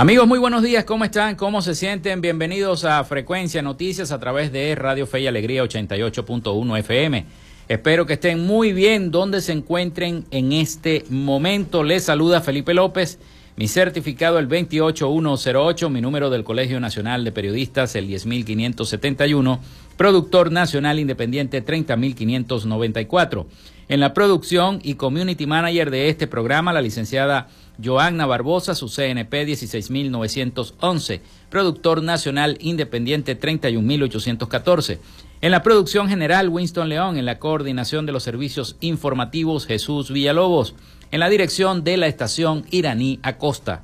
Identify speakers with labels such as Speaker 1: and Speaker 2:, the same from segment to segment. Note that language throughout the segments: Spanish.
Speaker 1: Amigos, muy buenos días, ¿cómo están? ¿Cómo se sienten? Bienvenidos a Frecuencia Noticias a través de Radio Fe y Alegría 88.1 FM. Espero que estén muy bien donde se encuentren en este momento. Les saluda Felipe López, mi certificado el 28108, mi número del Colegio Nacional de Periodistas el 10571, productor nacional independiente 30594. En la producción y community manager de este programa, la licenciada Joanna Barbosa, su CNP 16911, productor nacional independiente 31814. En la producción general, Winston León. En la coordinación de los servicios informativos, Jesús Villalobos. En la dirección de la estación Iraní Acosta.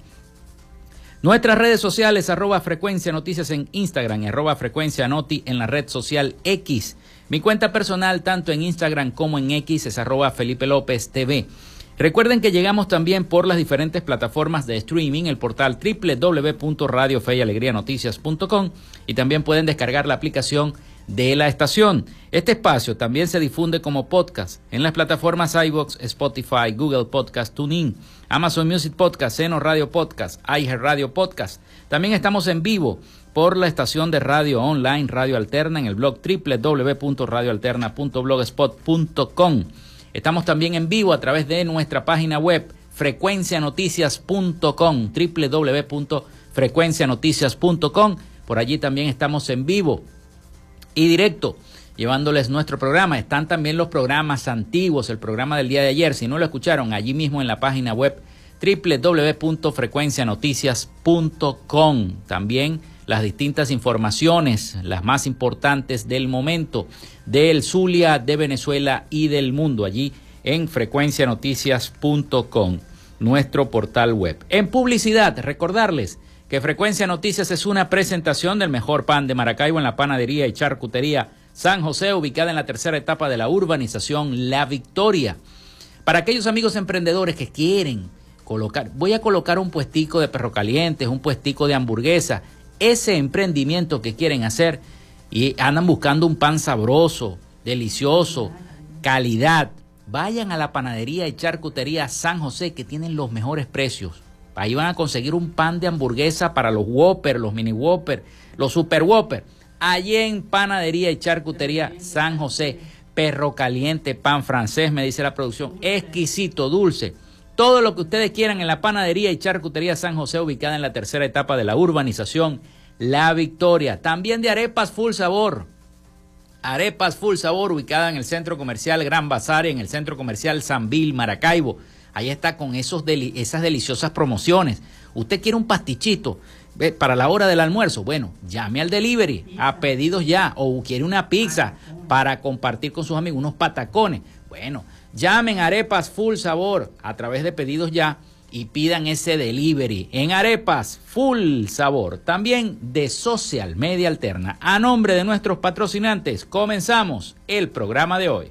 Speaker 1: Nuestras redes sociales, arroba frecuencia noticias en Instagram, arroba frecuencia noti en la red social X. Mi cuenta personal, tanto en Instagram como en X, es arroba Felipe López TV. Recuerden que llegamos también por las diferentes plataformas de streaming, el portal www.radiofeyalegrianoticias.com y también pueden descargar la aplicación de la estación. Este espacio también se difunde como podcast en las plataformas iBox, Spotify, Google Podcast, TuneIn, Amazon Music Podcast, Seno Radio Podcast, iHeart Radio Podcast. También estamos en vivo por la estación de radio online Radio Alterna en el blog www.radioalterna.blogspot.com. Estamos también en vivo a través de nuestra página web frecuencianoticias.com, www.frecuencianoticias.com. Por allí también estamos en vivo y directo llevándoles nuestro programa. Están también los programas antiguos, el programa del día de ayer. Si no lo escucharon, allí mismo en la página web www.frecuencianoticias.com. También las distintas informaciones, las más importantes del momento, del Zulia, de Venezuela y del mundo, allí en frecuencianoticias.com, nuestro portal web. En publicidad, recordarles que Frecuencia Noticias es una presentación del mejor pan de Maracaibo en la panadería y charcutería San José, ubicada en la tercera etapa de la urbanización La Victoria. Para aquellos amigos emprendedores que quieren colocar, voy a colocar un puestico de perro calientes, un puestico de hamburguesa, ese emprendimiento que quieren hacer y andan buscando un pan sabroso, delicioso, calidad, vayan a la panadería y charcutería San José que tienen los mejores precios. Ahí van a conseguir un pan de hamburguesa para los Whopper, los mini Whopper, los Super Whopper. Allí en panadería y charcutería San José, perro caliente, pan francés, me dice la producción, exquisito, dulce todo lo que ustedes quieran en la panadería y charcutería San José, ubicada en la tercera etapa de la urbanización La Victoria. También de arepas full sabor. Arepas full sabor, ubicada en el centro comercial Gran Bazar, en el centro comercial San Bill, Maracaibo. Ahí está con esos esas deliciosas promociones. Usted quiere un pastichito para la hora del almuerzo. Bueno, llame al delivery, a pedidos ya. O quiere una pizza para compartir con sus amigos, unos patacones. Bueno, Llamen Arepas Full Sabor a través de pedidos ya y pidan ese delivery en Arepas Full Sabor, también de Social Media Alterna. A nombre de nuestros patrocinantes, comenzamos el programa de hoy.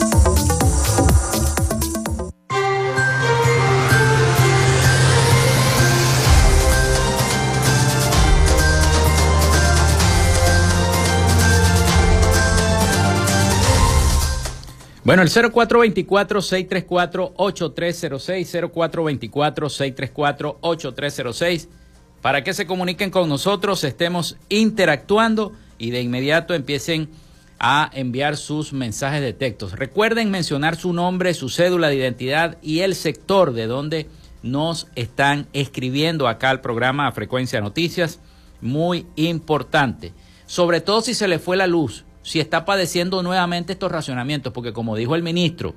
Speaker 1: Bueno, el 0424-634-8306, 0424-634-8306, para que se comuniquen con nosotros, estemos interactuando y de inmediato empiecen a enviar sus mensajes de textos. Recuerden mencionar su nombre, su cédula de identidad y el sector de donde nos están escribiendo acá al programa a Frecuencia Noticias. Muy importante. Sobre todo si se le fue la luz si está padeciendo nuevamente estos racionamientos, porque como dijo el ministro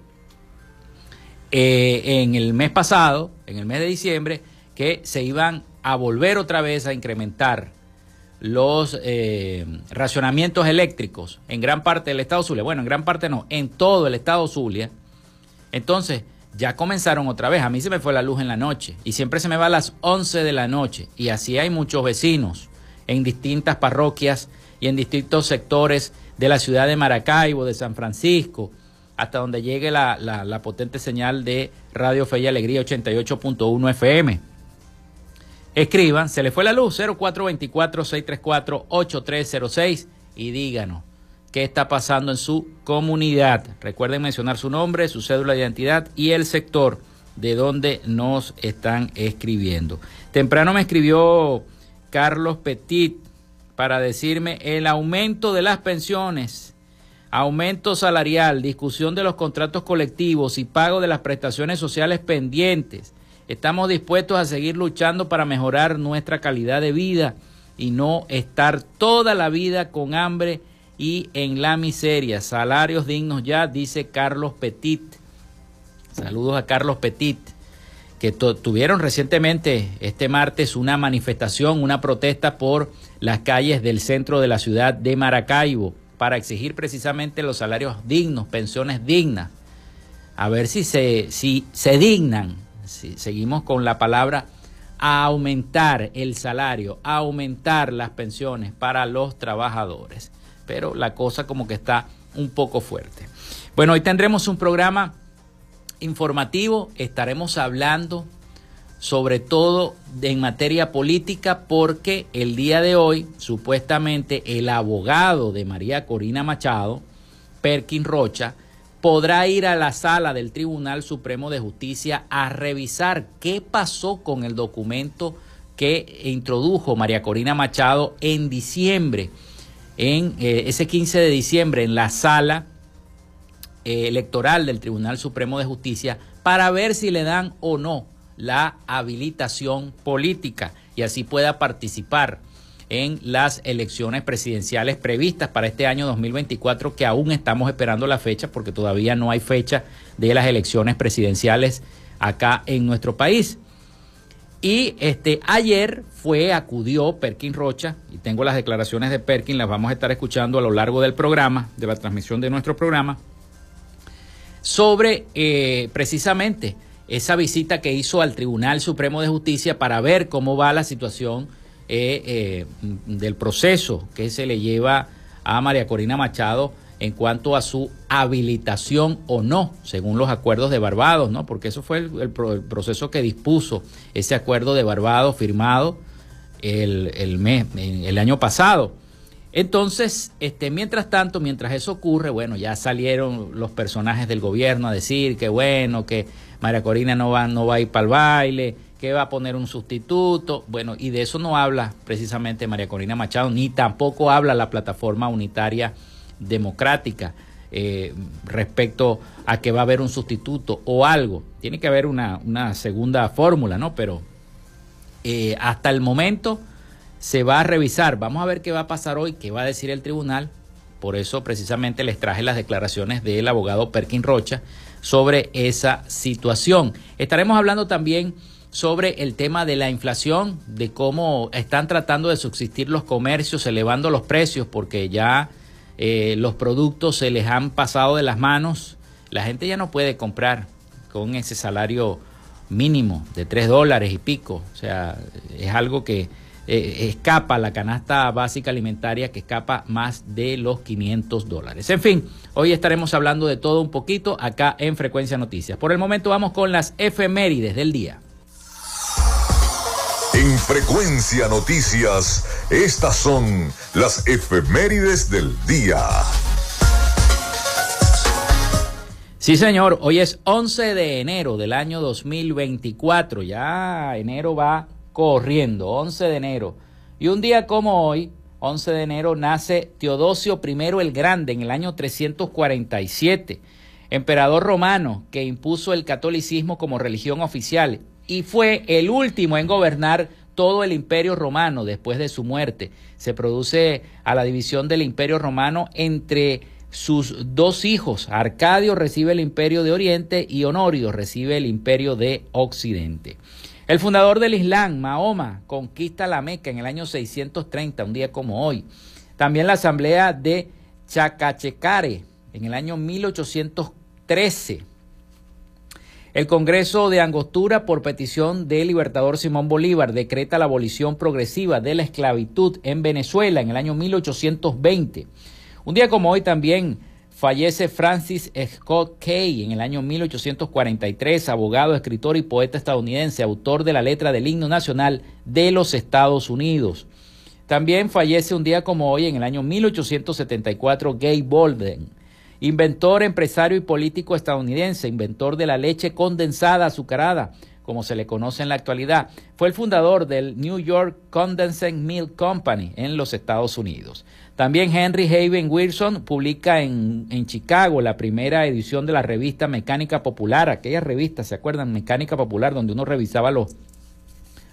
Speaker 1: eh, en el mes pasado, en el mes de diciembre, que se iban a volver otra vez a incrementar los eh, racionamientos eléctricos en gran parte del estado Zulia, bueno, en gran parte no, en todo el estado Zulia, entonces ya comenzaron otra vez, a mí se me fue la luz en la noche y siempre se me va a las 11 de la noche. Y así hay muchos vecinos en distintas parroquias y en distintos sectores de la ciudad de Maracaibo, de San Francisco, hasta donde llegue la, potente señal de Radio Fe y Alegría 88.1 FM. Escriban, se le fue la luz, 0424-634-8306 y díganos qué está pasando en su comunidad. Recuerden mencionar su nombre, su cédula de identidad y el sector de donde nos están escribiendo. Temprano me escribió Carlos Petit para decirme el aumento de las pensiones, aumento salarial, discusión de los contratos colectivos y pago de las prestaciones sociales pendientes. Estamos dispuestos a seguir luchando para mejorar nuestra calidad de vida y no estar toda la vida con hambre y en la miseria. Salarios dignos ya, dice Carlos Petit. Saludos a Carlos Petit que tuvieron recientemente este martes una manifestación, una protesta por las calles del centro de la ciudad de Maracaibo para exigir precisamente los salarios dignos, pensiones dignas. A ver si se, si se dignan, seguimos con la palabra, a aumentar el salario, a aumentar las pensiones para los trabajadores. Pero la cosa como que está un poco fuerte. Bueno, hoy tendremos un programa informativo estaremos hablando sobre todo en materia política porque el día de hoy supuestamente el abogado de María Corina Machado, Perkin Rocha, podrá ir a la sala del Tribunal Supremo de Justicia a revisar qué pasó con el documento que introdujo María Corina Machado en diciembre, en eh, ese 15 de diciembre en la sala eh, electoral del Tribunal Supremo de Justicia para ver si le dan o no la habilitación política y así pueda participar en las elecciones presidenciales previstas para este año 2024 que aún estamos esperando la fecha porque todavía no hay fecha de las elecciones presidenciales acá en nuestro país. Y este, ayer fue, acudió Perkin Rocha, y tengo las declaraciones de Perkin, las vamos a estar escuchando a lo largo del programa, de la transmisión de nuestro programa, sobre eh, precisamente esa visita que hizo al Tribunal Supremo de Justicia para ver cómo va la situación eh, eh, del proceso que se le lleva a María Corina Machado en cuanto a su habilitación o no, según los acuerdos de Barbados, ¿no? Porque eso fue el, proceso que dispuso ese acuerdo de Barbados firmado el, mes, el año pasado. Entonces, este, mientras tanto, mientras eso ocurre, bueno, ya salieron los personajes del gobierno a decir que bueno, que María Corina no va, no va a ir para el baile, que va a poner un sustituto. Bueno, y de eso no habla precisamente María Corina Machado, ni tampoco habla la plataforma unitaria democrática eh, respecto a que va a haber un sustituto o algo. Tiene que haber una, segunda fórmula, ¿no? Pero eh, hasta el momento se va a revisar. Vamos a ver qué va a pasar hoy, qué va a decir el tribunal. Por eso precisamente les traje las declaraciones del abogado Perkin Rocha sobre esa situación. Estaremos hablando también sobre el tema de la inflación, de cómo están tratando de subsistir los comercios elevando los precios porque ya eh, los productos se les han pasado de las manos, la gente ya no puede comprar con ese salario mínimo de 3 dólares y pico, o sea, es algo que eh, escapa la canasta básica alimentaria que escapa más de los 500 dólares. En fin, hoy estaremos hablando de todo un poquito acá en Frecuencia Noticias. Por el momento vamos con las efemérides del día.
Speaker 2: En Frecuencia Noticias, estas son las efemérides del día.
Speaker 1: Sí, señor, hoy es 11 de enero del año 2024. Ya enero va corriendo, 11 de enero. Y un día como hoy, 11 de enero, nace Teodosio I el Grande en el año 347, emperador romano que impuso el catolicismo como religión oficial y fue el último en gobernar todo el imperio romano después de su muerte. Se produce a la división del imperio romano entre sus dos hijos. Arcadio recibe el imperio de Oriente y Honorio recibe el imperio de Occidente. El fundador del Islam, Mahoma, conquista la Meca en el año 630, un día como hoy. También la asamblea de Chacachecare en el año 1813 el Congreso de Angostura, por petición del libertador Simón Bolívar, decreta la abolición progresiva de la esclavitud en Venezuela en el año 1820. Un día como hoy también fallece Francis Scott Key en el año 1843, abogado, escritor y poeta estadounidense, autor de la letra del himno nacional de los Estados Unidos. También fallece un día como hoy en el año 1874 Gay Bolden Inventor, empresario y político estadounidense, inventor de la leche condensada azucarada, como se le conoce en la actualidad. Fue el fundador del New York Condensing Milk Company en los Estados Unidos. También Henry Haven Wilson publica en, en, Chicago la primera edición de la revista Mecánica Popular, aquella revista, ¿se acuerdan? Mecánica Popular, donde uno revisaba los,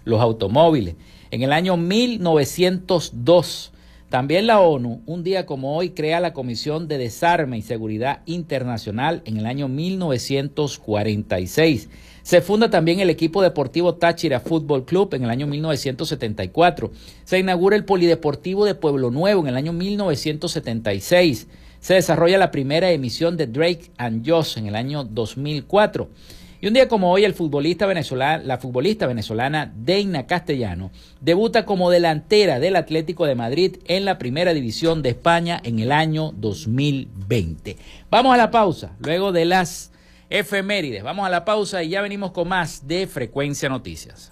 Speaker 1: los automóviles. En el año 1902 también la ONU, un día como hoy, crea la Comisión de Desarme y Seguridad Internacional en el año 1946. Se funda también el equipo deportivo Táchira Fútbol Club en el año 1974. Se inaugura el Polideportivo de Pueblo Nuevo en el año 1976. Se desarrolla la primera emisión de Drake and Josh en el año 2004. Y un día como hoy, el futbolista venezolano, la futbolista venezolana Deina Castellano debuta como delantera del Atlético de Madrid en la primera división de España en el año 2020. Vamos a la pausa, luego de las efemérides. Vamos a la pausa y ya venimos con más de Frecuencia Noticias.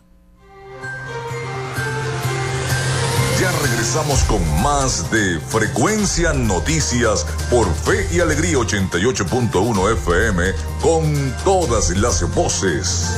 Speaker 2: Ya regresamos con más de Frecuencia Noticias por Fe y Alegría 88.1 FM con todas las voces.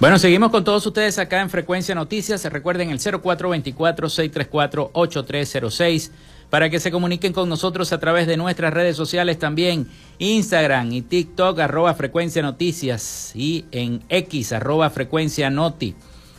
Speaker 1: Bueno, seguimos con todos ustedes acá en Frecuencia Noticias. Recuerden el 0424-634-8306 para que se comuniquen con nosotros a través de nuestras redes sociales también, Instagram y TikTok, arroba Frecuencia Noticias y en X, arroba Frecuencia Noti.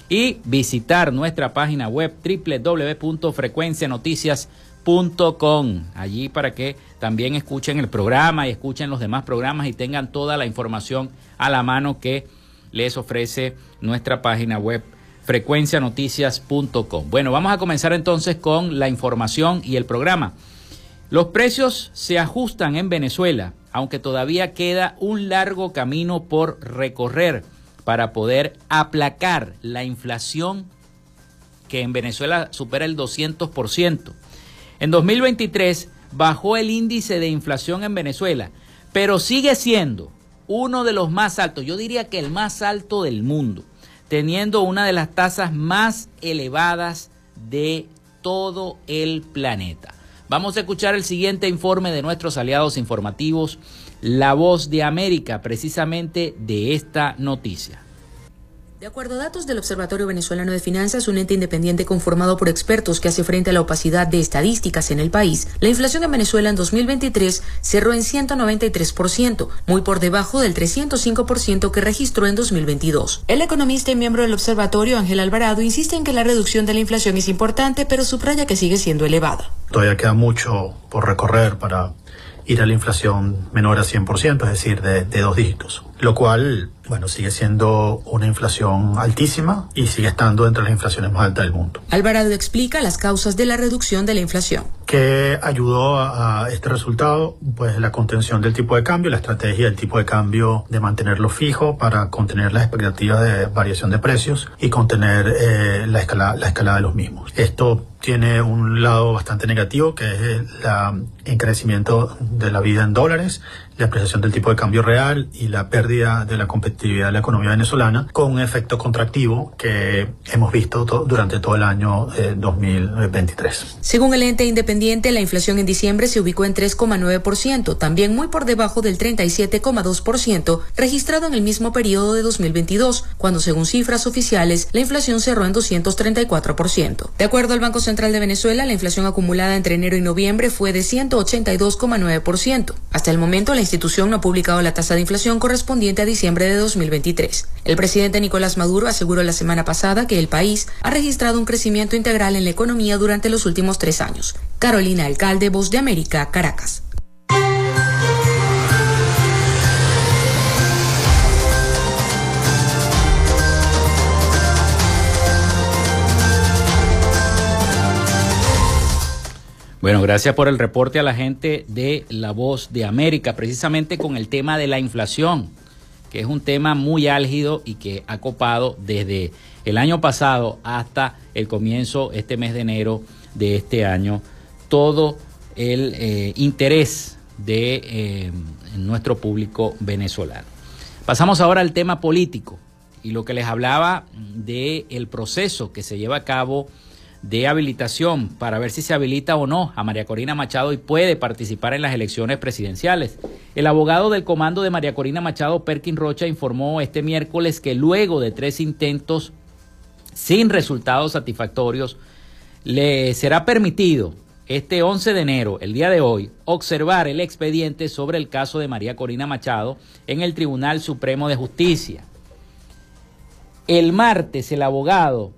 Speaker 1: Y visitar nuestra página web www.frecuencianoticias.com. Allí para que también escuchen el programa y escuchen los demás programas y tengan toda la información a la mano que les ofrece nuestra página web frecuencianoticias.com. Bueno, vamos a comenzar entonces con la información y el programa. Los precios se ajustan en Venezuela, aunque todavía queda un largo camino por recorrer para poder aplacar la inflación que en Venezuela supera el 200%. En 2023 bajó el índice de inflación en Venezuela, pero sigue siendo uno de los más altos, yo diría que el más alto del mundo, teniendo una de las tasas más elevadas de todo el planeta. Vamos a escuchar el siguiente informe de nuestros aliados informativos, La Voz de América, precisamente de esta noticia.
Speaker 3: De acuerdo a datos del Observatorio Venezolano de Finanzas, un ente independiente conformado por expertos que hace frente a la opacidad de estadísticas en el país, la inflación en Venezuela en 2023 cerró en 193%, muy por debajo del 305% que registró en 2022. El economista y miembro del observatorio, Ángel Alvarado, insiste en que la reducción de la inflación es importante, pero subraya que sigue siendo elevada.
Speaker 4: Todavía queda mucho por recorrer para ir a la inflación menor a 100%, es decir, de, dos dígitos, lo cual bueno, sigue siendo una inflación altísima y sigue estando entre las inflaciones más altas del mundo.
Speaker 3: Alvarado explica las causas de la reducción de la inflación.
Speaker 4: ¿Qué ayudó a, este resultado? Pues la contención del tipo de cambio, la estrategia del tipo de cambio de mantenerlo fijo para contener las expectativas de variación de precios y contener eh, la, escala, la escalada de los mismos. Esto tiene un lado bastante negativo, que es el encarecimiento de la vida en dólares, la apreciación del tipo de cambio real y la pérdida de la competitividad de la economía venezolana, con un efecto contractivo que hemos visto to durante todo el año eh, 2023.
Speaker 3: Según el ente independiente, la inflación en diciembre se ubicó en 3,9%, también muy por debajo del 37,2% registrado en el mismo periodo de 2022, cuando según cifras oficiales la inflación cerró en 234%. De acuerdo al Banco Central de Venezuela, la inflación acumulada entre enero y noviembre fue de 182,9%. Hasta el momento, la institución no ha publicado la tasa de inflación correspondiente a diciembre de 2023. El presidente Nicolás Maduro aseguró la semana pasada que el país ha registrado un crecimiento integral en la economía durante los últimos tres años. Carolina Alcalde, Voz de América, Caracas.
Speaker 1: Bueno, gracias por el reporte a la gente de La Voz de América, precisamente con el tema de la inflación, que es un tema muy álgido y que ha copado desde el año pasado hasta el comienzo, este mes de enero de este año, todo el eh, interés de eh, nuestro público venezolano. Pasamos ahora al tema político y lo que les hablaba del el proceso que se lleva a cabo de habilitación para ver si se habilita o no a María Corina Machado y puede participar en las elecciones presidenciales. El abogado del comando de María Corina Machado, Perkin Rocha, informó este miércoles que luego de tres intentos sin resultados satisfactorios, le será permitido este 11 de enero, el día de hoy, observar el expediente sobre el caso de María Corina Machado en el Tribunal Supremo de Justicia. El martes, el abogado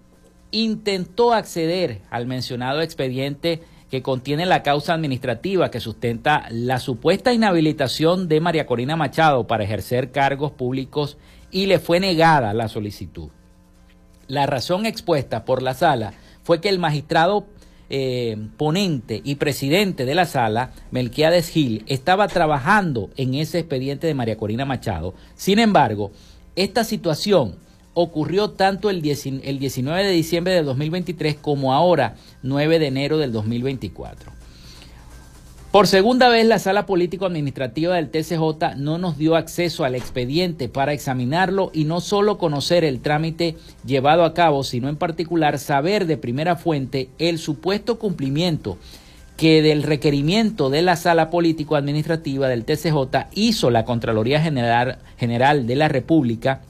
Speaker 1: intentó acceder al mencionado expediente que contiene la causa administrativa que sustenta la supuesta inhabilitación de María Corina Machado para ejercer cargos públicos y le fue negada la solicitud. La razón expuesta por la sala fue que el magistrado eh, ponente y presidente de la sala, Melquiades Gil, estaba trabajando en ese expediente de María Corina Machado. Sin embargo, esta situación ocurrió tanto el, 19 de diciembre del 2023 como ahora, 9 de enero del 2024. Por segunda vez, la sala político-administrativa del TCJ no nos dio acceso al expediente para examinarlo y no solo conocer el trámite llevado a cabo, sino en particular saber de primera fuente el supuesto cumplimiento que del requerimiento de la sala político-administrativa del TCJ hizo la Contraloría General, General de la República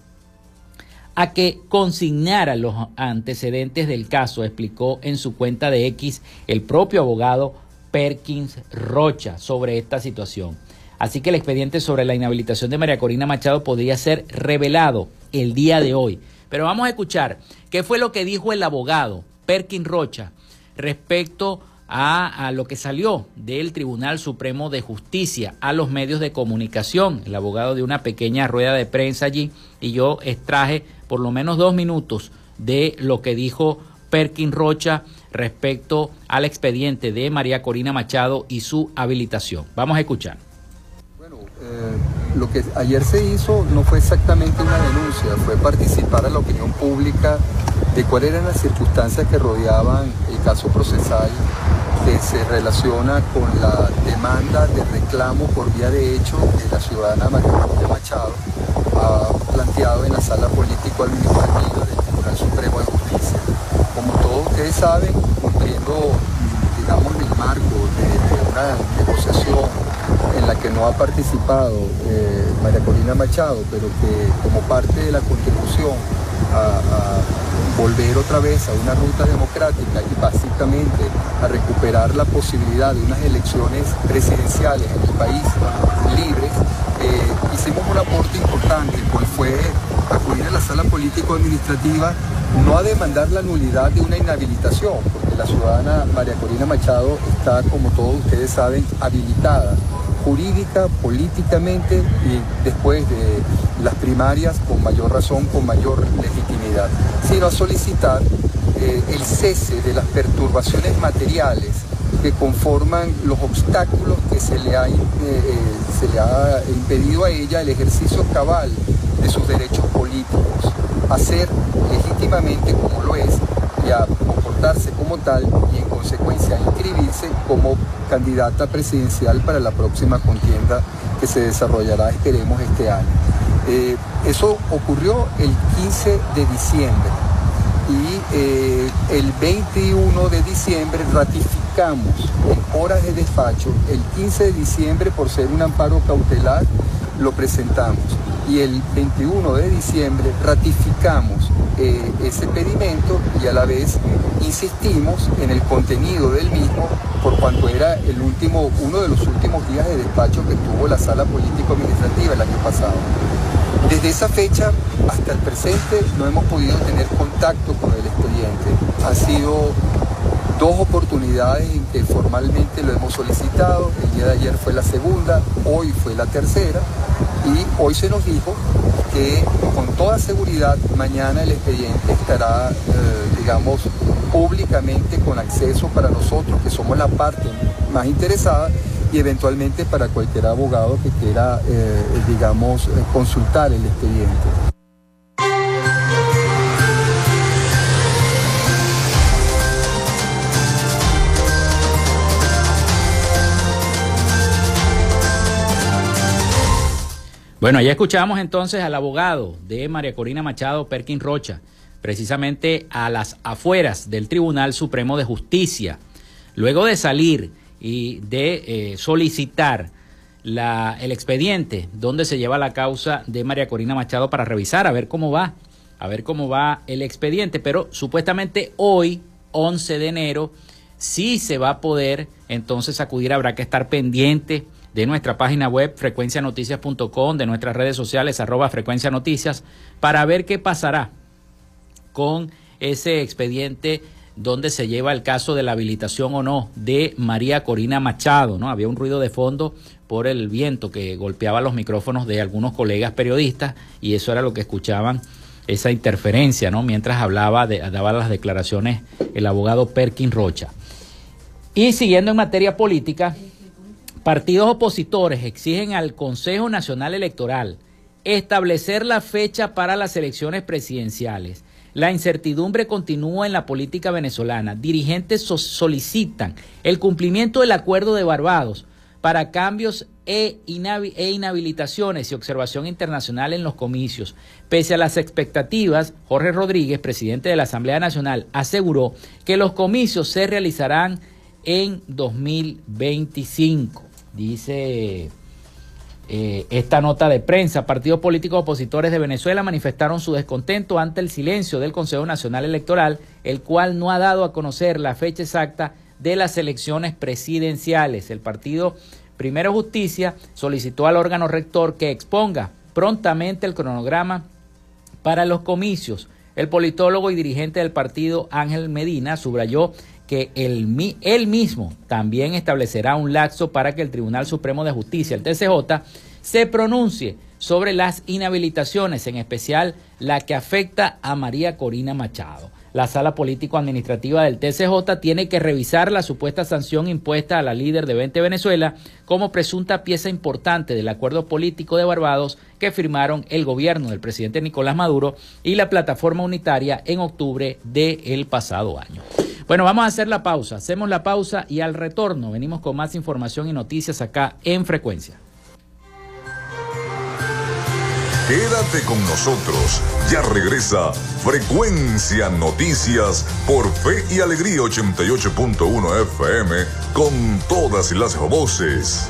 Speaker 1: a que consignara los antecedentes del caso, explicó en su cuenta de X el propio abogado Perkins Rocha sobre esta situación. Así que el expediente sobre la inhabilitación de María Corina Machado podría ser revelado el día de hoy. Pero vamos a escuchar qué fue lo que dijo el abogado Perkins Rocha respecto a, a, lo que salió del Tribunal Supremo de Justicia a los medios de comunicación. El abogado de una pequeña rueda de prensa allí y yo extraje por lo menos dos minutos de lo que dijo Perkin Rocha respecto al expediente de María Corina Machado y su habilitación. Vamos a escuchar.
Speaker 5: Bueno, eh, lo que ayer se hizo no fue exactamente una denuncia, fue participar a la opinión pública de cuáles eran las circunstancias que rodeaban el caso procesal que se relaciona con la demanda de reclamo por vía de hecho que la ciudadana María Corina Machado ha planteado en la sala político-administrativa del Tribunal Supremo de Justicia. Como todos ustedes saben, cumpliendo, digamos, el marco de, una negociación en la que no ha participado eh, María Corina Machado, pero que como parte de la contribución a, volver otra vez a una ruta democrática y básicamente a recuperar la posibilidad de unas elecciones presidenciales en el país libres, eh, hicimos un aporte importante, cual fue acudir a la sala político-administrativa no a demandar la nulidad de una inhabilitación, porque la ciudadana María Corina Machado está, como todos ustedes saben, habilitada jurídica, políticamente y después de las primarias con mayor razón, con mayor legitimidad, sino a solicitar eh, el cese de las perturbaciones materiales que conforman los obstáculos que se le, ha, eh, eh, se le ha impedido a ella el ejercicio cabal de sus derechos políticos, a ser legítimamente como lo es y a comportarse como tal y en consecuencia a inscribirse como candidata presidencial para la próxima contienda que se desarrollará, esperemos, este año. Eh, eso ocurrió el 15 de diciembre y eh, el 21 de diciembre ratificamos en horas de despacho, el 15 de diciembre por ser un amparo cautelar, lo presentamos y el 21 de diciembre ratificamos eh, ese pedimento y a la vez insistimos en el contenido del mismo por cuanto era el último, uno de los últimos días de despacho que tuvo la sala político-administrativa el año pasado. Desde esa fecha hasta el presente no hemos podido tener contacto con el expediente. Han sido dos oportunidades en que formalmente lo hemos solicitado. El día de ayer fue la segunda, hoy fue la tercera y hoy se nos dijo que con toda seguridad mañana el expediente estará, eh, digamos, públicamente con acceso para nosotros, que somos la parte más interesada, y eventualmente para cualquier abogado que quiera, eh, digamos, consultar el expediente.
Speaker 1: Bueno, ya escuchamos entonces al abogado de María Corina Machado, Perkin Rocha, precisamente a las afueras del Tribunal Supremo de Justicia. Luego de salir y de eh, solicitar la, el expediente donde se lleva la causa de María Corina Machado para revisar, a ver cómo va, a ver cómo va el expediente, pero supuestamente hoy, 11 de enero, sí se va a poder entonces acudir, habrá que estar pendiente de nuestra página web frecuencianoticias.com, de nuestras redes sociales arroba frecuencia noticias, para ver qué pasará con ese expediente donde se lleva el caso de la habilitación o no de María Corina Machado, ¿no? Había un ruido de fondo por el viento que golpeaba los micrófonos de algunos colegas periodistas y eso era lo que escuchaban esa interferencia, ¿no? Mientras hablaba daba las declaraciones el abogado Perkin Rocha. Y siguiendo en materia política, Partidos opositores exigen al Consejo Nacional Electoral establecer la fecha para las elecciones presidenciales. La incertidumbre continúa en la política venezolana. Dirigentes solicitan el cumplimiento del acuerdo de Barbados para cambios e, e, inhabilitaciones y observación internacional en los comicios. Pese a las expectativas, Jorge Rodríguez, presidente de la Asamblea Nacional, aseguró que los comicios se realizarán en 2025 dice eh, esta nota de prensa. Partidos políticos opositores de Venezuela manifestaron su descontento ante el silencio del Consejo Nacional Electoral, el cual no ha dado a conocer la fecha exacta de las elecciones presidenciales. El partido Primero Justicia solicitó al órgano rector que exponga prontamente el cronograma para los comicios. El politólogo y dirigente del partido Ángel Medina subrayó que él, mismo también establecerá un laxo para que el Tribunal Supremo de Justicia, el TCJ, se pronuncie sobre las inhabilitaciones, en especial la que afecta a María Corina Machado la sala político-administrativa del TCJ tiene que revisar la supuesta sanción impuesta a la líder de 20 Venezuela como presunta pieza importante del acuerdo político de Barbados que firmaron el gobierno del presidente Nicolás Maduro y la plataforma unitaria en octubre del pasado año. Bueno, vamos a hacer la pausa. Hacemos la pausa y al retorno venimos con más información y noticias acá en frecuencia.
Speaker 2: Quédate con nosotros. Ya regresa Frecuencia Noticias por Fe y Alegría 88.1 FM con todas las voces.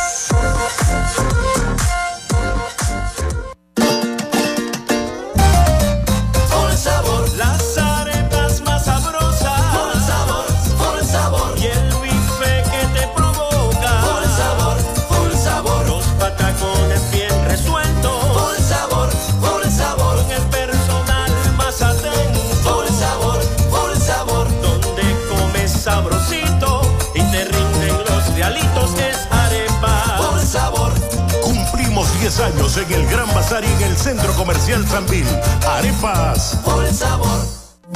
Speaker 6: Años en el Gran Bazar y en el Centro Comercial Sanvil. Arepas. Por
Speaker 7: sabor.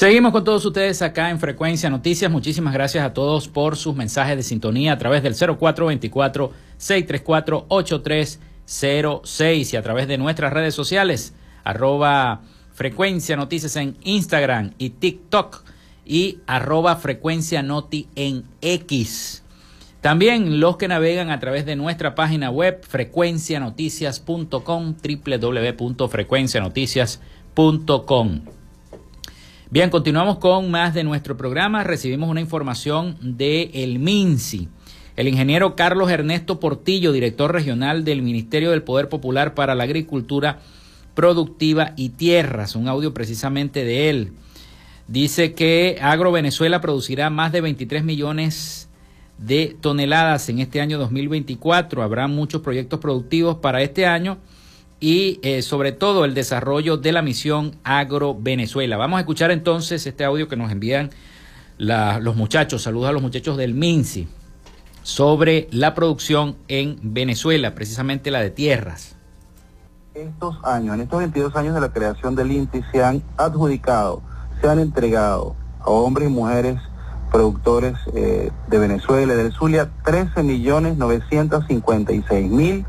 Speaker 1: Seguimos con todos ustedes acá en Frecuencia Noticias. Muchísimas gracias a todos por sus mensajes de sintonía a través del 0424-634-8306 y a través de nuestras redes sociales, arroba Frecuencia Noticias en Instagram y TikTok y arroba Frecuencia Noti en X. También los que navegan a través de nuestra página web frecuencianoticias.com, www.frecuencianoticias.com. Bien, continuamos con más de nuestro programa. Recibimos una información de el MINSI. El ingeniero Carlos Ernesto Portillo, director regional del Ministerio del Poder Popular para la Agricultura Productiva y Tierras, un audio precisamente de él. Dice que Agro Venezuela producirá más de 23 millones de toneladas en este año 2024. Habrá muchos proyectos productivos para este año y eh, sobre todo el desarrollo de la misión Agro Venezuela. Vamos a escuchar entonces este audio que nos envían los muchachos, saludos a los muchachos del MINSI, sobre la producción en Venezuela, precisamente la de tierras.
Speaker 8: Estos años, en estos 22 años de la creación del INTI, se han adjudicado, se han entregado a hombres y mujeres productores eh, de Venezuela y del Zulia 13 millones 956 mil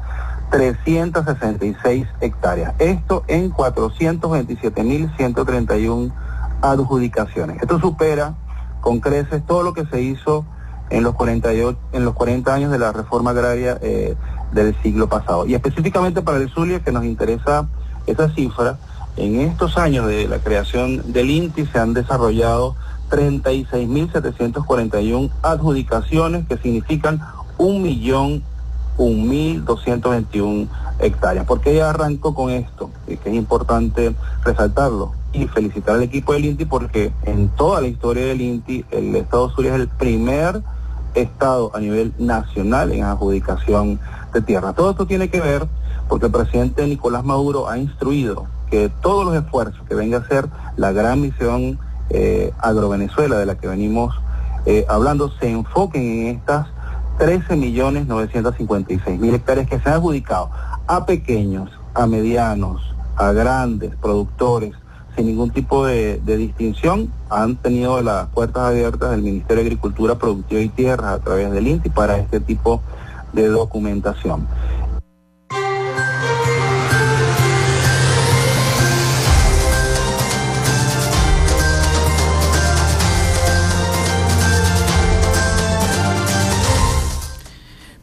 Speaker 8: 366 hectáreas. Esto en 427 mil 131 adjudicaciones. Esto supera con creces todo lo que se hizo en los 48, en los 40 años de la reforma agraria eh, del siglo pasado. Y específicamente para el Zulia, que nos interesa esa cifra, en estos años de la creación del INTI se han desarrollado 36.741 adjudicaciones que significan un millón, un mil hectáreas. ¿Por qué arranco con esto? que es importante resaltarlo y felicitar al equipo del INTI porque en toda la historia del INTI el Estado Zulia es el primer estado a nivel nacional en adjudicación de tierra. Todo esto tiene que ver porque el presidente Nicolás Maduro ha instruido que todos los esfuerzos que venga a ser la gran misión eh, Agrovenezuela de la que venimos eh, hablando se enfoquen en estas 13 millones 956 mil hectáreas que se han adjudicado a pequeños, a medianos, a grandes productores, sin ningún tipo de, distinción, han tenido las puertas abiertas del Ministerio de Agricultura, Productiva y Tierra a través del INTI para este tipo de documentación.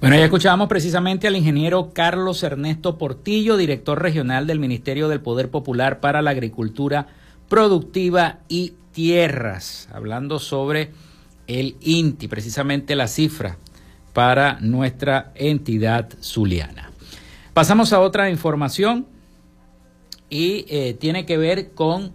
Speaker 1: Bueno, ya escuchábamos precisamente al ingeniero Carlos Ernesto Portillo, director regional del Ministerio del Poder Popular para la Agricultura Productiva y Tierras, hablando sobre el INTI, precisamente la cifra para nuestra entidad zuliana. Pasamos a otra información y eh, tiene que ver con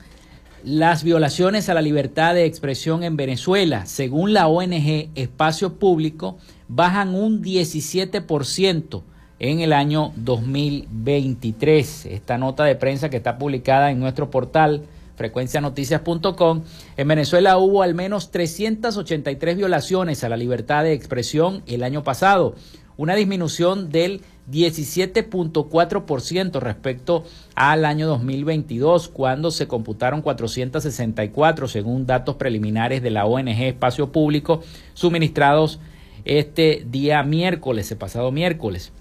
Speaker 1: las violaciones a la libertad de expresión en Venezuela. Según la ONG Espacio Público, bajan un 17% en el año 2023. Esta nota de prensa que está publicada en nuestro portal frecuencianoticias.com, en Venezuela hubo al menos 383 violaciones a la libertad de expresión el año pasado, una disminución del 17.4% respecto al año 2022, cuando se computaron 464, según datos preliminares de la ONG Espacio Público, suministrados este día miércoles, el pasado miércoles.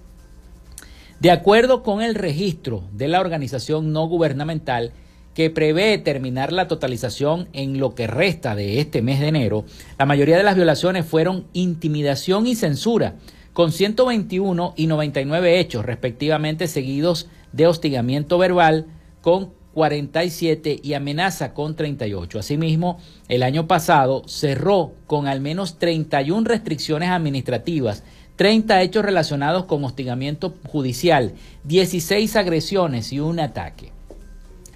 Speaker 1: De acuerdo con el registro de la organización no gubernamental, que prevé terminar la totalización en lo que resta de este mes de enero, la mayoría de las violaciones fueron intimidación y censura, con 121 y 99 hechos respectivamente seguidos de hostigamiento verbal con 47 y amenaza con 38. Asimismo, el año pasado cerró con al menos 31 restricciones administrativas, 30 hechos relacionados con hostigamiento judicial, 16 agresiones y un ataque.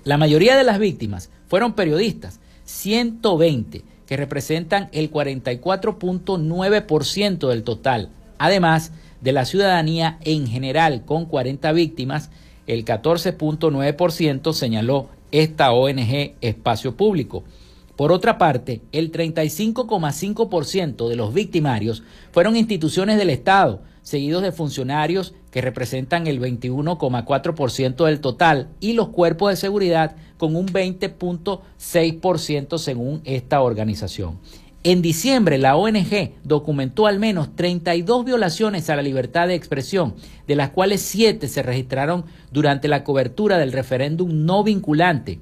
Speaker 1: La mayoría de las víctimas fueron periodistas, 120, que representan el 44.9% del total, además de la ciudadanía en general, con 40 víctimas, el 14.9% señaló esta ONG Espacio Público. Por otra parte, el 35,5% de los victimarios fueron instituciones del Estado, seguidos de funcionarios que representan el 21,4% del total y los cuerpos de seguridad con un 20.6% según esta organización. En diciembre, la ONG documentó al menos 32 violaciones a la libertad de expresión, de las cuales 7 se registraron durante la cobertura del referéndum no vinculante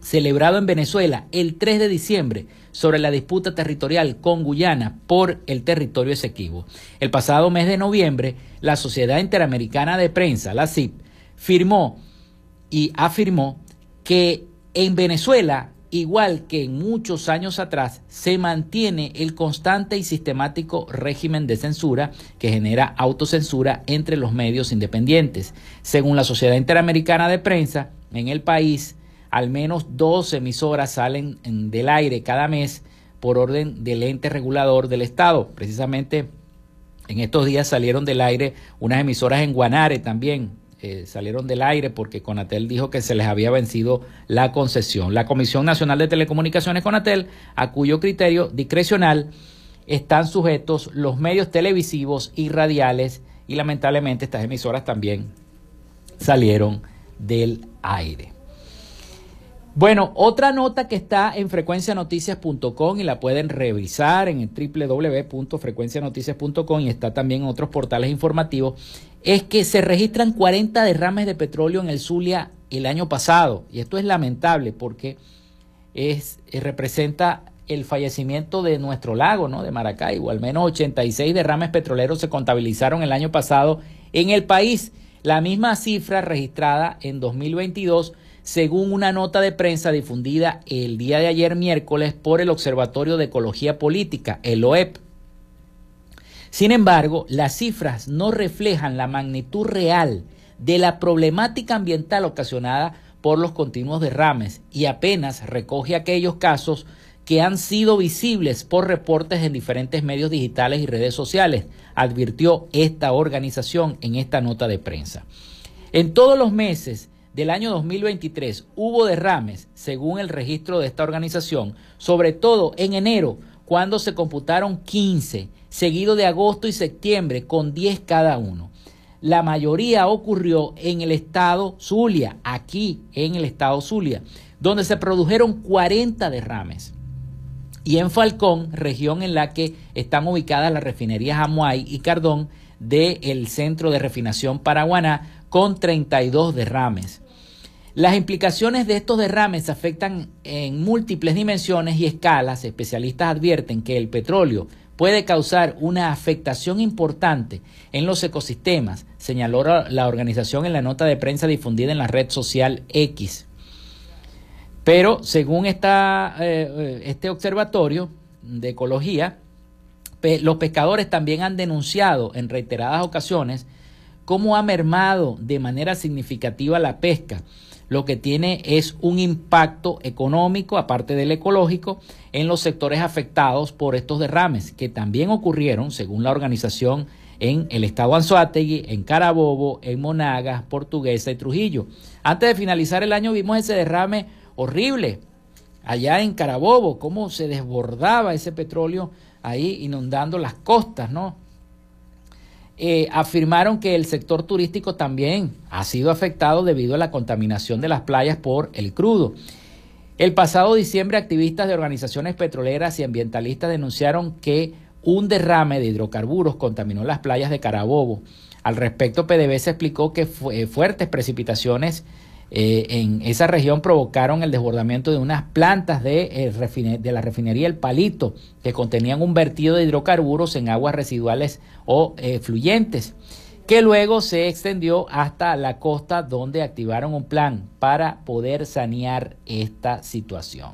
Speaker 1: celebrado en Venezuela el 3 de diciembre sobre la disputa territorial con Guyana por el territorio Esequibo. El pasado mes de noviembre, la Sociedad Interamericana de Prensa, la CIP, firmó y afirmó que en Venezuela igual que en muchos años atrás, se mantiene el constante y sistemático régimen de censura que genera autocensura entre los medios independientes. Según la Sociedad Interamericana de Prensa, en el país al menos dos emisoras salen del aire cada mes por orden del ente regulador del Estado. Precisamente en estos días salieron del aire unas emisoras en Guanare también, eh, salieron del aire porque Conatel dijo que se les había vencido la concesión. La Comisión Nacional de Telecomunicaciones Conatel, a cuyo criterio discrecional están sujetos los medios televisivos y radiales y lamentablemente estas emisoras también salieron del aire. Bueno, otra nota que está en frecuencianoticias.com y la pueden revisar en www.frecuencianoticias.com y está también en otros portales informativos, es que se registran 40 derrames de petróleo en el Zulia el año pasado. Y esto es lamentable porque es, eh, representa el fallecimiento de nuestro lago, ¿no? De Maracaibo. Al menos 86 derrames petroleros se contabilizaron el año pasado en el país. La misma cifra registrada en 2022 según una nota de prensa difundida el día de ayer miércoles por el Observatorio de Ecología Política, el OEP. Sin embargo, las cifras no reflejan la magnitud real de la problemática ambiental ocasionada por los continuos derrames y apenas recoge aquellos casos que han sido visibles por reportes en diferentes medios digitales y redes sociales, advirtió esta organización en esta nota de prensa. En todos los meses del año 2023 hubo derrames, según el registro de esta organización, sobre todo en enero, cuando se computaron 15, seguido de agosto y septiembre, con 10 cada uno. La mayoría ocurrió en el estado Zulia, aquí en el estado Zulia, donde se produjeron 40 derrames. Y en Falcón, región en la que están ubicadas las refinerías Amuay y Cardón del Centro de Refinación Paraguaná, con 32 derrames. Las implicaciones de estos derrames afectan en múltiples dimensiones y escalas. Especialistas advierten que el petróleo puede causar una afectación importante en los ecosistemas, señaló la organización en la nota de prensa difundida en la red social X. Pero según esta, eh, este observatorio de ecología, los pescadores también han denunciado en reiteradas ocasiones cómo ha mermado de manera significativa la pesca, lo que tiene es un impacto económico, aparte del ecológico, en los sectores afectados por estos derrames, que también ocurrieron, según la organización, en el estado Anzoátegui, en Carabobo, en Monagas, Portuguesa y Trujillo. Antes de finalizar el año vimos ese derrame horrible allá en Carabobo, cómo se desbordaba ese petróleo ahí inundando las costas, ¿no? Eh, afirmaron que el sector turístico también ha sido afectado debido a la contaminación de las playas por el crudo. El pasado diciembre, activistas de organizaciones petroleras y ambientalistas denunciaron que un derrame de hidrocarburos contaminó las playas de Carabobo. Al respecto, PDVSA explicó que fuertes precipitaciones eh, en esa región provocaron el desbordamiento de unas plantas de, eh, de, la refinería El Palito que contenían un vertido de hidrocarburos en aguas residuales o eh, fluyentes, que luego se extendió hasta la costa donde activaron un plan para poder sanear esta situación.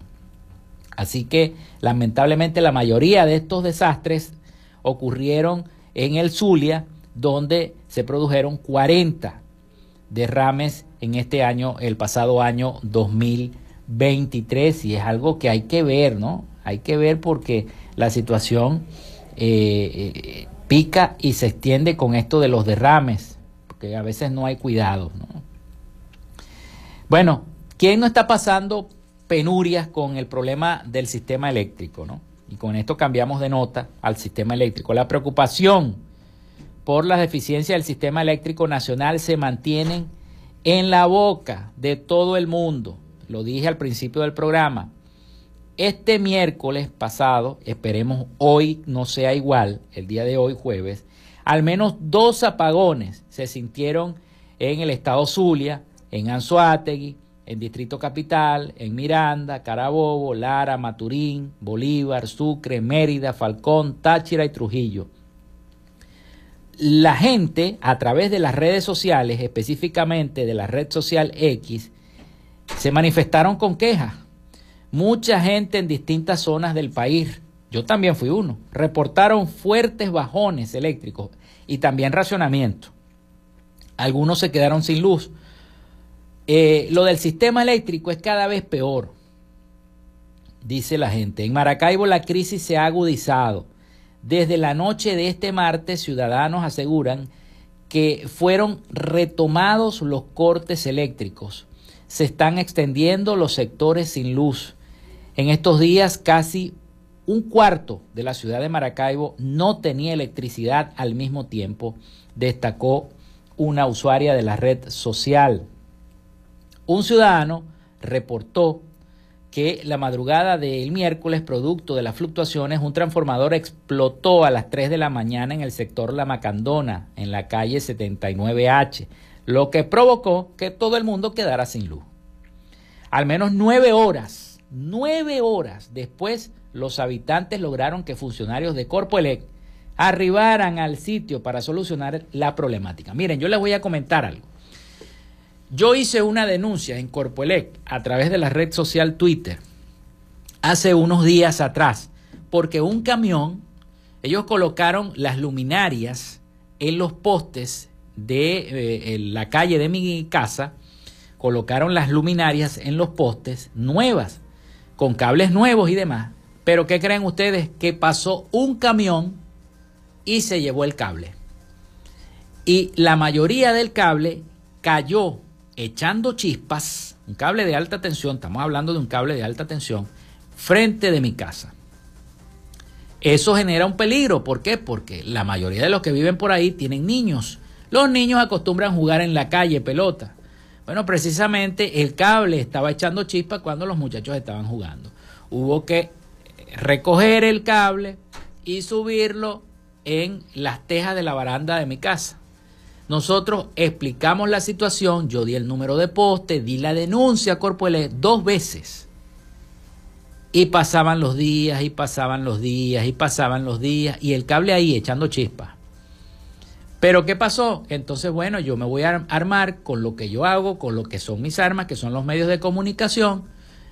Speaker 1: Así que lamentablemente la mayoría de estos desastres ocurrieron en el Zulia, donde se produjeron 40 derrames en este año, el pasado año 2023, y es algo que hay que ver, ¿no? Hay que ver porque la situación eh, eh, pica y se extiende con esto de los derrames, porque a veces no hay cuidado, ¿no? Bueno, ¿quién no está pasando penurias con el problema del sistema eléctrico, ¿no? Y con esto cambiamos de nota al sistema eléctrico. La preocupación por las deficiencias del sistema eléctrico nacional se mantienen en la boca de todo el mundo. Lo dije al principio del programa. Este miércoles pasado, esperemos hoy no sea igual, el día de hoy jueves, al menos dos apagones se sintieron en el estado Zulia, en Anzoátegui, en Distrito Capital, en Miranda, Carabobo, Lara, Maturín, Bolívar, Sucre, Mérida, Falcón, Táchira y Trujillo la gente a través de las redes sociales, específicamente de la red social X, se manifestaron con quejas. Mucha gente en distintas zonas del país, yo también fui uno, reportaron fuertes bajones eléctricos y también racionamiento. Algunos se quedaron sin luz. Eh, lo del sistema eléctrico es cada vez peor, dice la gente. En Maracaibo la crisis se ha agudizado. Desde la noche de este martes, ciudadanos aseguran que fueron retomados los cortes eléctricos. Se están extendiendo los sectores sin luz. En estos días casi un cuarto de la ciudad de Maracaibo no tenía electricidad al mismo tiempo, destacó una usuaria de la red social. Un ciudadano reportó que la madrugada del miércoles, producto de las fluctuaciones, un transformador explotó a las 3 de la mañana en el sector La Macandona, en la calle 79H, lo que provocó que todo el mundo quedara sin luz. Al menos nueve horas, nueve horas después, los habitantes lograron que funcionarios de Corpoelec arribaran al sitio para solucionar la problemática. Miren, yo les voy a comentar algo. Yo hice una denuncia en Corpoelec a través de la red social Twitter hace unos días atrás, porque un camión, ellos colocaron las luminarias en los postes de eh, la calle de mi casa, colocaron las luminarias en los postes nuevas, con cables nuevos y demás. Pero ¿qué creen ustedes? Que pasó un camión y se llevó el cable. Y la mayoría del cable cayó echando chispas, un cable de alta tensión, estamos hablando de un cable de alta tensión, frente de mi casa. Eso genera un peligro, ¿por qué? Porque la mayoría de los que viven por ahí tienen niños. Los niños acostumbran jugar en la calle pelota. Bueno, precisamente el cable estaba echando chispas cuando los muchachos estaban jugando. Hubo que recoger el cable y subirlo en las tejas de la baranda de mi casa. Nosotros explicamos la situación, yo di el número de poste, di la denuncia a Corpoelec dos veces. Y pasaban los días, y pasaban los días, y pasaban los días, y el cable ahí echando chispas. Pero ¿qué pasó? Entonces, bueno, yo me voy a armar con lo que yo hago, con lo que son mis armas, que son los medios de comunicación,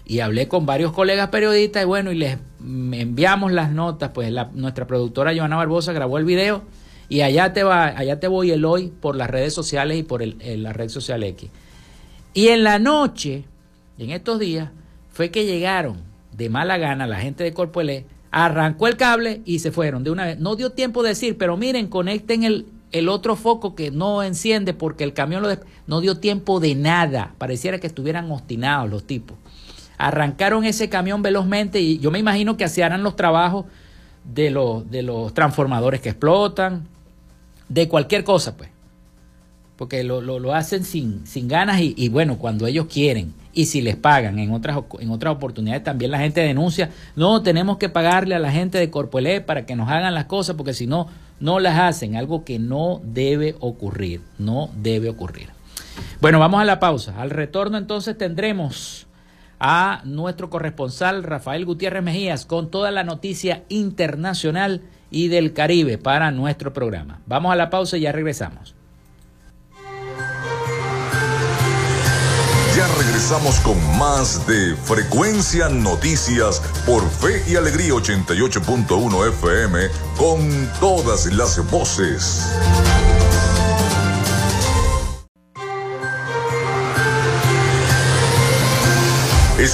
Speaker 1: y hablé con varios colegas periodistas, y bueno, y les enviamos las notas, pues nuestra productora Joana Barbosa grabó el video, y allá te, va, allá te voy el hoy por las redes sociales y por el, la red social X. Y en la noche, en estos días, fue que llegaron de mala gana la gente de Corpoelé, arrancó el cable y se fueron de una vez. No dio tiempo de decir, pero miren, conecten el, el otro foco que no enciende porque el camión lo no dio tiempo de nada. Pareciera que estuvieran obstinados los tipos. Arrancaron ese camión velozmente y yo me imagino que hacían los trabajos de los, de los transformadores que explotan, de cualquier cosa, pues. Porque lo, lo, hacen sin, sin ganas y, bueno, cuando ellos quieren y si les pagan en otras, en otras oportunidades también la gente denuncia, no, tenemos que pagarle a la gente de Corpoelé para que nos hagan las cosas porque si no, no las hacen, algo que no debe ocurrir, no debe ocurrir. Bueno, vamos a la pausa. Al retorno entonces tendremos a nuestro corresponsal Rafael Gutiérrez Mejías con toda la noticia internacional y del Caribe para nuestro programa. Vamos a la pausa y ya regresamos.
Speaker 2: Ya regresamos con más de Frecuencia Noticias por Fe y Alegría 88.1 FM con todas las voces.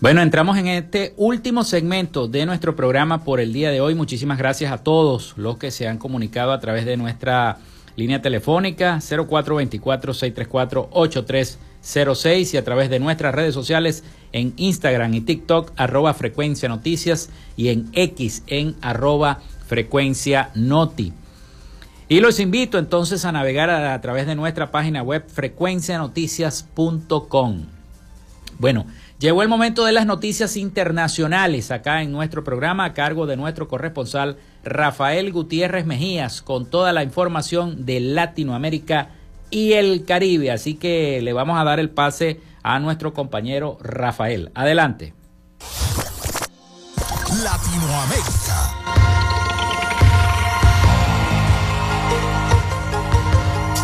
Speaker 1: Bueno, entramos en este último segmento de nuestro programa por el día de hoy. Muchísimas gracias a todos los que se han comunicado a través de nuestra línea telefónica 0424-634-8306 y a través de nuestras redes sociales en Instagram y TikTok arroba frecuencia noticias y en X en arroba frecuencia noti. Y los invito entonces a navegar a, a través de nuestra página web frecuencianoticias.com. Bueno, Llegó el momento de las noticias internacionales acá en nuestro programa a cargo de nuestro corresponsal Rafael Gutiérrez Mejías con toda la información de Latinoamérica y el Caribe. Así que le vamos a dar el pase a nuestro compañero Rafael. Adelante.
Speaker 9: Latinoamérica.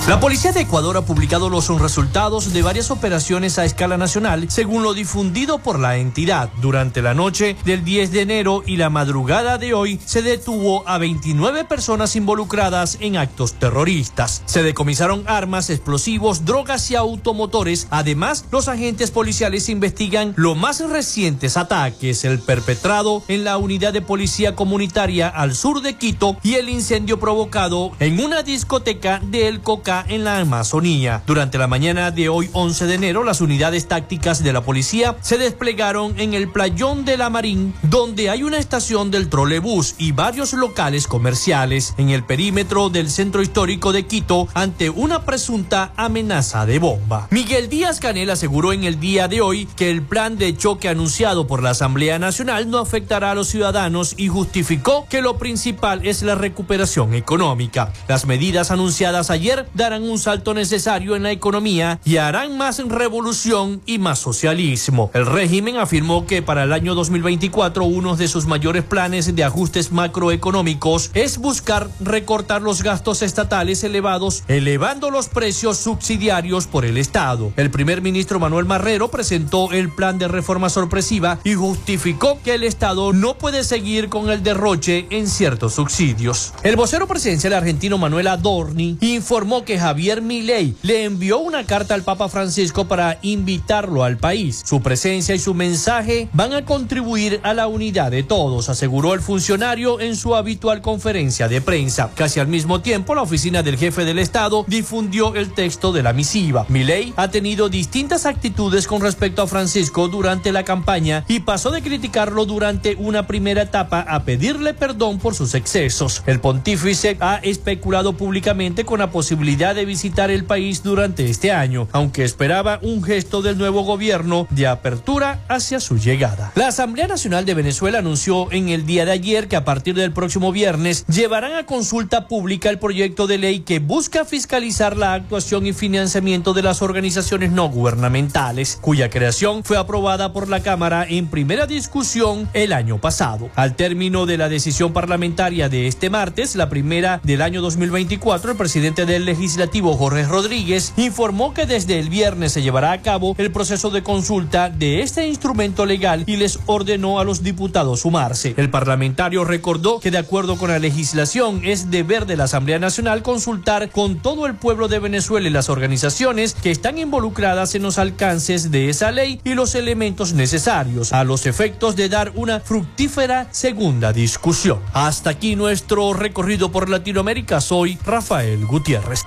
Speaker 10: La policía de Ecuador ha publicado los resultados de varias operaciones a escala nacional, según lo difundido por la entidad. Durante la noche del 10 de enero y la madrugada de hoy se detuvo a 29 personas involucradas en actos terroristas. Se decomisaron armas, explosivos, drogas y automotores. Además, los agentes policiales investigan los más recientes ataques, el perpetrado en la unidad de policía comunitaria al sur de Quito y el incendio provocado en una discoteca del Coca en la Amazonía. Durante la mañana de hoy 11 de enero, las unidades tácticas de la policía se desplegaron en el playón de la Marín, donde hay una estación del trolebús y varios locales comerciales en el perímetro del centro histórico de Quito ante una presunta amenaza de bomba. Miguel Díaz Canel aseguró en el día de hoy que el plan de choque anunciado por la Asamblea Nacional no afectará a los ciudadanos y justificó que lo principal es la recuperación económica. Las medidas anunciadas ayer darán un salto necesario en la economía y harán más revolución y más socialismo. El régimen afirmó que para el año 2024 uno de sus mayores planes de ajustes macroeconómicos es buscar recortar los gastos estatales elevados, elevando los precios subsidiarios por el Estado. El primer ministro Manuel Marrero presentó el plan de reforma sorpresiva y justificó que el Estado no puede seguir con el derroche en ciertos subsidios. El vocero presidencial argentino Manuel Adorni informó que Javier Milei le envió una carta al Papa Francisco para invitarlo al país. Su presencia y su mensaje van a contribuir a la unidad de todos, aseguró el funcionario en su habitual conferencia de prensa. Casi al mismo tiempo, la oficina del jefe del Estado difundió el texto de la misiva. Milei ha tenido distintas actitudes con respecto a Francisco durante la campaña y pasó de criticarlo durante una primera etapa a pedirle perdón por sus excesos. El pontífice ha especulado públicamente con la posibilidad de visitar el país durante este año, aunque esperaba un gesto del nuevo gobierno de apertura hacia su llegada. La Asamblea Nacional de Venezuela anunció en el día de ayer que a partir del próximo viernes llevarán a consulta pública el proyecto de ley que busca fiscalizar la actuación y financiamiento de las organizaciones no gubernamentales, cuya creación fue aprobada por la Cámara en primera discusión el año pasado. Al término de la decisión parlamentaria de este martes, la primera del año 2024, el presidente del legislativo Legislativo Jorge Rodríguez informó que desde el viernes se llevará a cabo el proceso de consulta de este instrumento legal y les ordenó a los diputados sumarse. El parlamentario recordó que de acuerdo con la legislación es deber de la Asamblea Nacional consultar con todo el pueblo de Venezuela y las organizaciones que están involucradas en los alcances de esa ley y los elementos necesarios a los efectos de dar una fructífera segunda discusión. Hasta aquí nuestro recorrido por Latinoamérica. Soy Rafael Gutiérrez.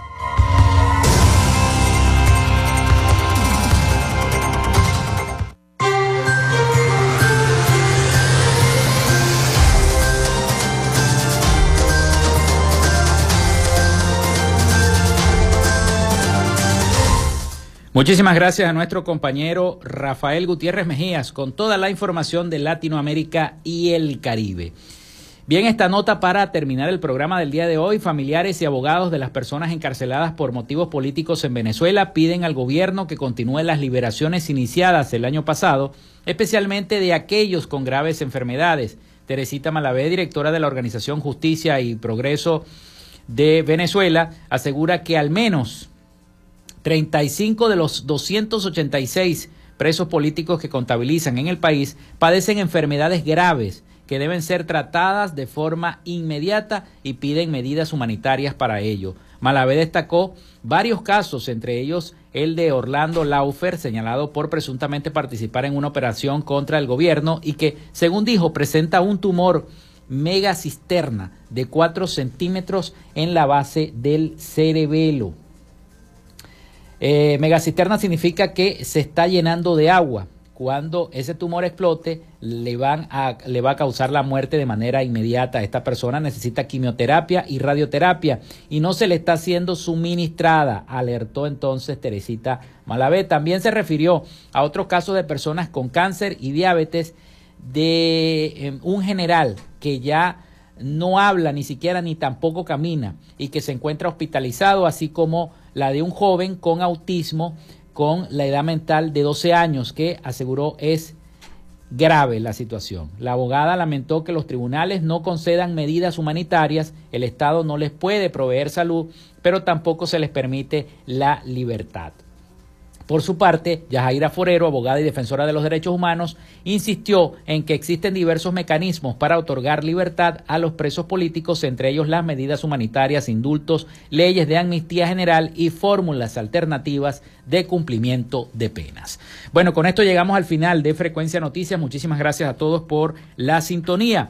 Speaker 1: Muchísimas gracias a nuestro compañero Rafael Gutiérrez Mejías con toda la información de Latinoamérica y el Caribe. Bien, esta nota para terminar el programa del día de hoy. Familiares y abogados de las personas encarceladas por motivos políticos en Venezuela piden al gobierno que continúe las liberaciones iniciadas el año pasado, especialmente de aquellos con graves enfermedades. Teresita Malavé, directora de la organización Justicia y Progreso de Venezuela, asegura que al menos 35 de los 286 presos políticos que contabilizan en el país padecen enfermedades graves que deben ser tratadas de forma inmediata y piden medidas humanitarias para ello. Malavé destacó varios casos, entre ellos el de Orlando Laufer, señalado por presuntamente participar en una operación contra el gobierno y que, según dijo, presenta un tumor megacisterna de 4 centímetros en la base del cerebelo. Eh, megacisterna significa que se está llenando de agua. Cuando ese tumor explote, le, van le va a causar la muerte de manera inmediata. Esta persona necesita quimioterapia y radioterapia y no se le está siendo suministrada, alertó entonces Teresita Malavé. También se refirió a otros casos de personas con cáncer y diabetes de em, un general que ya no habla ni siquiera ni tampoco camina y que se encuentra hospitalizado, así como la de un joven con autismo con la edad mental de 12 años que aseguró es grave la situación. La abogada lamentó que los tribunales no concedan medidas humanitarias, el Estado no les puede proveer salud, pero tampoco se les permite la libertad. Por su parte, Yajaira Forero, abogada y defensora de los derechos humanos, insistió en que existen diversos mecanismos para otorgar libertad a los presos políticos, entre ellos las medidas humanitarias, indultos, leyes de amnistía general y fórmulas alternativas de cumplimiento de penas. Bueno, con esto llegamos al final de Frecuencia Noticias. Muchísimas gracias a todos por la sintonía.